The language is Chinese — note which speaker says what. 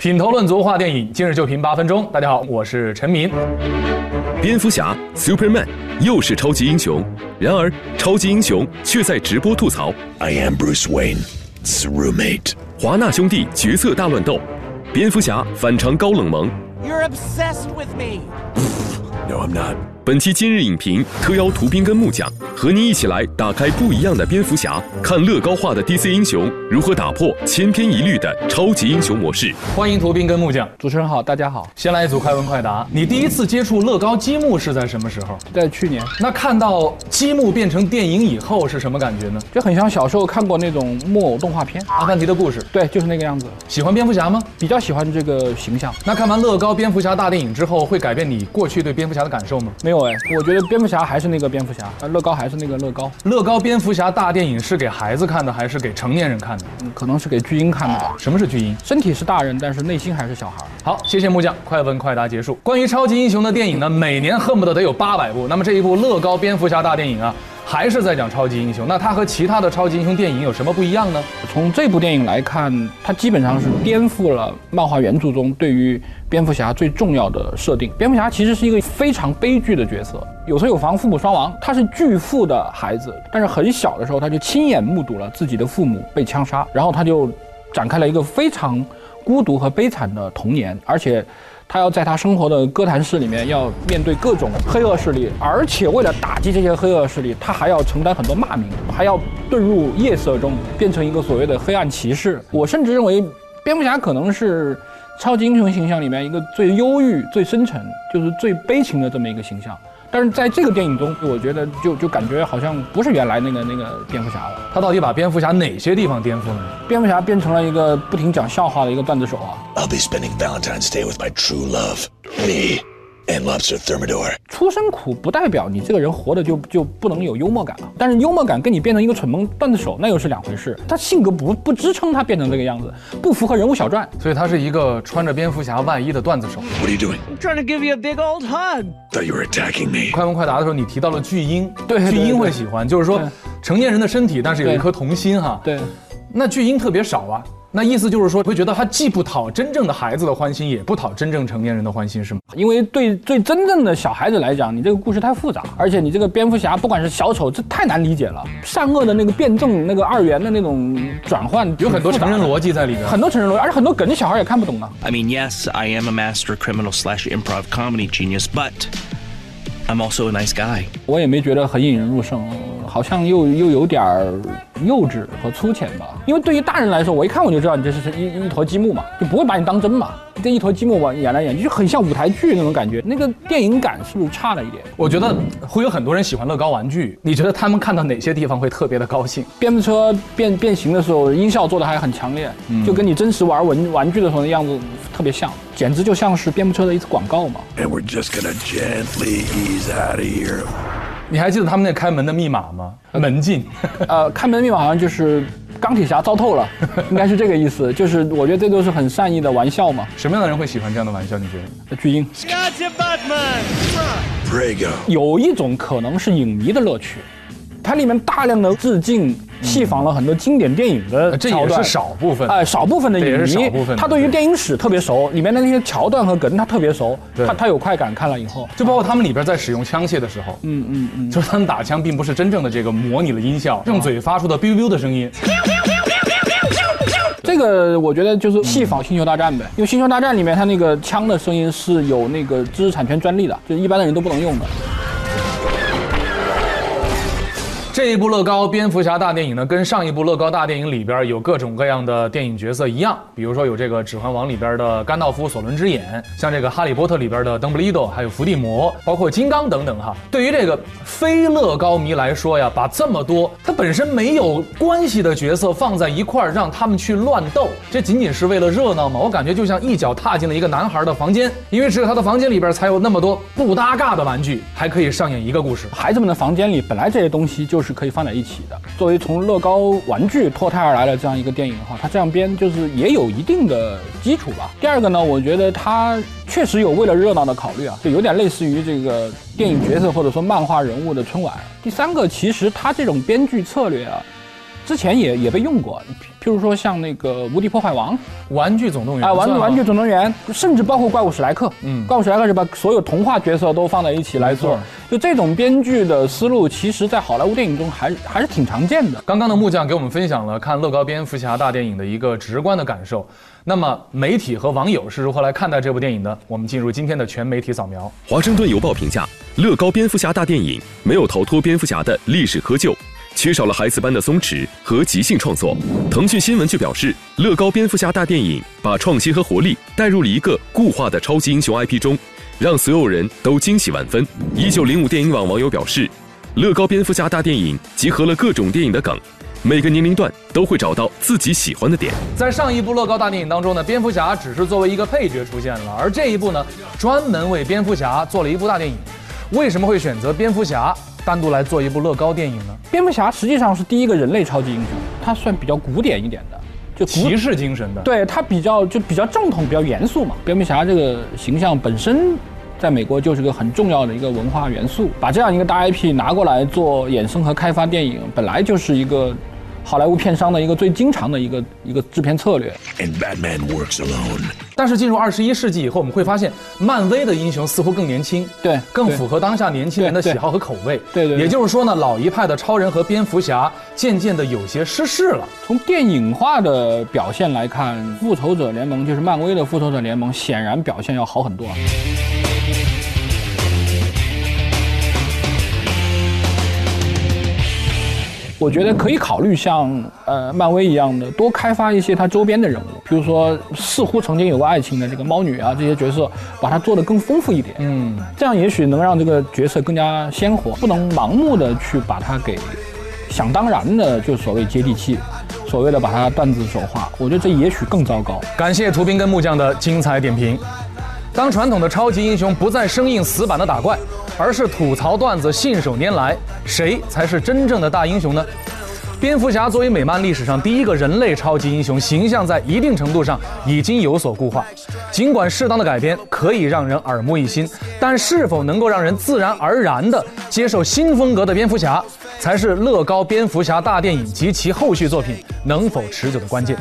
Speaker 1: 品头论足话电影，今日就评八分钟。大家好，我是陈明。
Speaker 2: 蝙蝠侠 Superman 又是超级英雄，然而超级英雄却在直播吐槽。
Speaker 3: I am Bruce Wayne. It's roommate.
Speaker 2: 华纳兄弟角色大乱斗，蝙蝠侠反常高冷萌。
Speaker 4: You're obsessed with me.
Speaker 3: No, I'm not.
Speaker 2: 本期今日影评特邀图斌跟木匠，和您一起来打开不一样的蝙蝠侠，看乐高化的 DC 英雄如何打破千篇一律的超级英雄模式。
Speaker 1: 欢迎图斌跟木匠。
Speaker 5: 主持人好，大家好。
Speaker 1: 先来一组快问快答。你第一次接触乐高积木是在什么时候？
Speaker 5: 在去年
Speaker 1: 那看到积木变成电影以后是什么感觉呢？
Speaker 5: 就很像小时候看过那种木偶动画片，
Speaker 1: 阿凡提的故事。
Speaker 5: 对，就是那个样子。
Speaker 1: 喜欢蝙蝠侠吗？
Speaker 5: 比较喜欢这个形象。
Speaker 1: 那看完乐高蝙蝠侠大电影之后，会改变你过去对蝙蝠侠的感受吗？
Speaker 5: 没有哎，我觉得蝙蝠侠还是那个蝙蝠侠，呃，乐高还是那个乐高，
Speaker 1: 乐高蝙蝠侠大电影是给孩子看的，还是给成年人看的？
Speaker 5: 嗯可能是给巨婴看的吧。
Speaker 1: 什么是巨婴？
Speaker 5: 身体是大人，但是内心还是小孩。
Speaker 1: 好，谢谢木匠，快问快答结束。关于超级英雄的电影呢，每年恨不得得有八百部。那么这一部乐高蝙蝠侠大电影啊，还是在讲超级英雄。那它和其他的超级英雄电影有什么不一样呢？
Speaker 5: 从这部电影来看，它基本上是颠覆了漫画原著中对于蝙蝠侠最重要的设定。蝙蝠侠其实是一个非常悲剧的角色，有车有房，父母双亡。他是巨富的孩子，但是很小的时候他就亲眼目睹了自己的父母被枪杀，然后他就展开了一个非常孤独和悲惨的童年，而且。他要在他生活的哥谭市里面，要面对各种黑恶势力，而且为了打击这些黑恶势力，他还要承担很多骂名，还要遁入夜色中，变成一个所谓的黑暗骑士。我甚至认为，蝙蝠侠可能是超级英雄形象里面一个最忧郁、最深沉，就是最悲情的这么一个形象。但是在这个电影中，我觉得就就感觉好像不是原来那个那个蝙蝠侠了。
Speaker 1: 他到底把蝙蝠侠哪些地方颠覆了？
Speaker 5: 蝙蝠侠变成了一个不停讲笑话的一个段子手啊。
Speaker 3: I'll be spending Valentine's Day with my true love, me, and Lobster Thermidor.
Speaker 5: 出身苦不代表你这个人活的就就不能有幽默感了，但是幽默感跟你变成一个蠢萌段子手那又是两回事。他性格不不支撑他变成这个样子，不符合人物小传。
Speaker 1: 所以他是一个穿着蝙蝠侠外衣的段子手。
Speaker 3: What are you doing?
Speaker 4: I'm trying to give you a big old hug.
Speaker 3: Thought you were attacking me.
Speaker 1: 快问快答的时候，你提到了巨婴，
Speaker 5: 对对
Speaker 1: 巨婴会喜欢，就是说成年人的身体，但是有一颗童心哈。
Speaker 5: 对，
Speaker 1: 那巨婴特别少啊。那意思就是说，会觉得他既不讨真正的孩子的欢心，也不讨真正成年人的欢心，是吗？
Speaker 5: 因为对对真正的小孩子来讲，你这个故事太复杂，而且你这个蝙蝠侠不管是小丑，这太难理解了，善恶的那个辩证，那个二元的那种转换，
Speaker 1: 有很多成人逻辑在里面。
Speaker 5: 很多成人逻辑，而且很多梗小孩也看不懂啊。
Speaker 6: I mean, yes, I am a master criminal slash improv comedy genius, but I'm also a nice guy.
Speaker 5: 我也没觉得很引人入胜，好像又又有点儿幼稚和粗浅吧。因为对于大人来说，我一看我就知道你这是一一坨积木嘛，就不会把你当真嘛。这一坨积木吧，演来演去就很像舞台剧那种感觉，那个电影感是不是差了一点？
Speaker 1: 我觉得会有很多人喜欢乐高玩具，你觉得他们看到哪些地方会特别的高兴？
Speaker 5: 蝙蝠车变变形的时候，音效做的还很强烈，就跟你真实玩文玩具的时候的样子特别像，简直就像是蝙蝠车的一次广告嘛。
Speaker 3: And we're just gonna gently ease out of here.
Speaker 1: 你还记得他们那开门的密码吗？门禁。
Speaker 5: 呃，开门密码好像就是钢铁侠糟透了，应该是这个意思。就是我觉得这都是很善意的玩笑嘛。
Speaker 1: 什么样的人会喜欢这样的玩笑？你觉得？
Speaker 5: 巨婴.有一种可能是影迷的乐趣，它里面大量的致敬，戏仿了很多经典电影的
Speaker 1: 呃这也
Speaker 5: 桥段
Speaker 1: 是少部分。
Speaker 5: 哎，少部分的
Speaker 1: 也
Speaker 5: 影迷
Speaker 1: 是少部分的，
Speaker 5: 他对于电影史特别熟，里面的那些桥段和梗他特别熟，
Speaker 1: 对
Speaker 5: 他他有快感，看了以后，
Speaker 1: 就包括他们里边在使用枪械的时候，
Speaker 5: 嗯嗯嗯，
Speaker 1: 就是他们打枪并不是真正的这个模拟了音效，用嘴发出的 biu biu 的声音。
Speaker 5: 这个我觉得就是戏仿《星球大战》呗，因为《星球大战》里面它那个枪的声音是有那个知识产权专利的，就是一般的人都不能用的。
Speaker 1: 这一部乐高蝙蝠侠大电影呢，跟上一部乐高大电影里边有各种各样的电影角色一样，比如说有这个《指环王》里边的甘道夫、索伦之眼，像这个《哈利波特》里边的邓布利多，还有伏地魔，包括金刚等等哈。对于这个非乐高迷来说呀，把这么多它本身没有关系的角色放在一块儿，让他们去乱斗，这仅仅是为了热闹吗？我感觉就像一脚踏进了一个男孩的房间，因为只有他的房间里边才有那么多不搭嘎的玩具，还可以上演一个故事。
Speaker 5: 孩子们的房间里本来这些东西就是是可以放在一起的。作为从乐高玩具脱胎而来的这样一个电影的话，它这样编就是也有一定的基础吧。第二个呢，我觉得它确实有为了热闹的考虑啊，就有点类似于这个电影角色或者说漫画人物的春晚。第三个，其实它这种编剧策略啊。之前也也被用过，譬譬如说像那个《无敌破坏王》
Speaker 1: 玩具总动员
Speaker 5: 啊，玩玩具总动员，甚至包括怪物史莱克，
Speaker 1: 嗯
Speaker 5: 怪物史莱克是把所有童话角色都放在一起来做，就这种编剧的思路，其实在好莱坞电影中还还是挺常见的。
Speaker 1: 刚刚的木匠给我们分享了看乐高蝙蝠侠大电影的一个直观的感受。那么媒体和网友是如何来看待这部电影的？我们进入今天的全媒体扫描。
Speaker 2: 华盛顿邮报评价：乐高蝙蝠侠大电影没有逃脱蝙蝠侠的历史窠臼，缺少了孩子般的松弛和即兴创作。腾讯新闻却表示，乐高蝙蝠侠大电影把创新和活力带入了一个固化的超级英雄 IP 中，让所有人都惊喜万分。一九零五电影网网友表示，乐高蝙蝠侠大电影集合了各种电影的梗，每个年龄段都会找到自己喜欢的点。
Speaker 1: 在上一部乐高大电影当中呢，蝙蝠侠只是作为一个配角出现了，而这一部呢，专门为蝙蝠侠做了一部大电影。为什么会选择蝙蝠侠单独来做一部乐高电影呢？
Speaker 5: 蝙蝠侠实际上是第一个人类超级英雄，他算比较古典一点的，就
Speaker 1: 骑士精神的，
Speaker 5: 对他比较就比较正统、比较严肃嘛。蝙蝠侠这个形象本身，在美国就是个很重要的一个文化元素。把这样一个大 IP 拿过来做衍生和开发电影，本来就是一个好莱坞片商的一个最经常的一个一个制片策略。
Speaker 3: And Batman works alone.
Speaker 1: 但是进入二十一世纪以后，我们会发现，漫威的英雄似乎更年轻，
Speaker 5: 对对
Speaker 1: 更符合当下年轻人的喜好和口味。
Speaker 5: 对对对
Speaker 1: 也就是说呢，老一派的超人和蝙蝠侠渐渐的有些失势了。
Speaker 5: 从电影化的表现来看，《复仇者联盟》就是漫威的《复仇者联盟》，显然表现要好很多我觉得可以考虑像呃漫威一样的，多开发一些它周边的人物，比如说似乎曾经有过爱情的这个猫女啊这些角色，把它做得更丰富一点。
Speaker 1: 嗯，
Speaker 5: 这样也许能让这个角色更加鲜活，不能盲目的去把它给想当然的就所谓接地气，所谓的把它段子手化，我觉得这也许更糟糕。
Speaker 1: 感谢图斌跟木匠的精彩点评。当传统的超级英雄不再生硬死板的打怪，而是吐槽段子信手拈来，谁才是真正的大英雄呢？蝙蝠侠作为美漫历史上第一个人类超级英雄，形象在一定程度上已经有所固化。尽管适当的改编可以让人耳目一新，但是否能够让人自然而然地接受新风格的蝙蝠侠，才是乐高蝙蝠侠大电影及其后续作品能否持久的关键。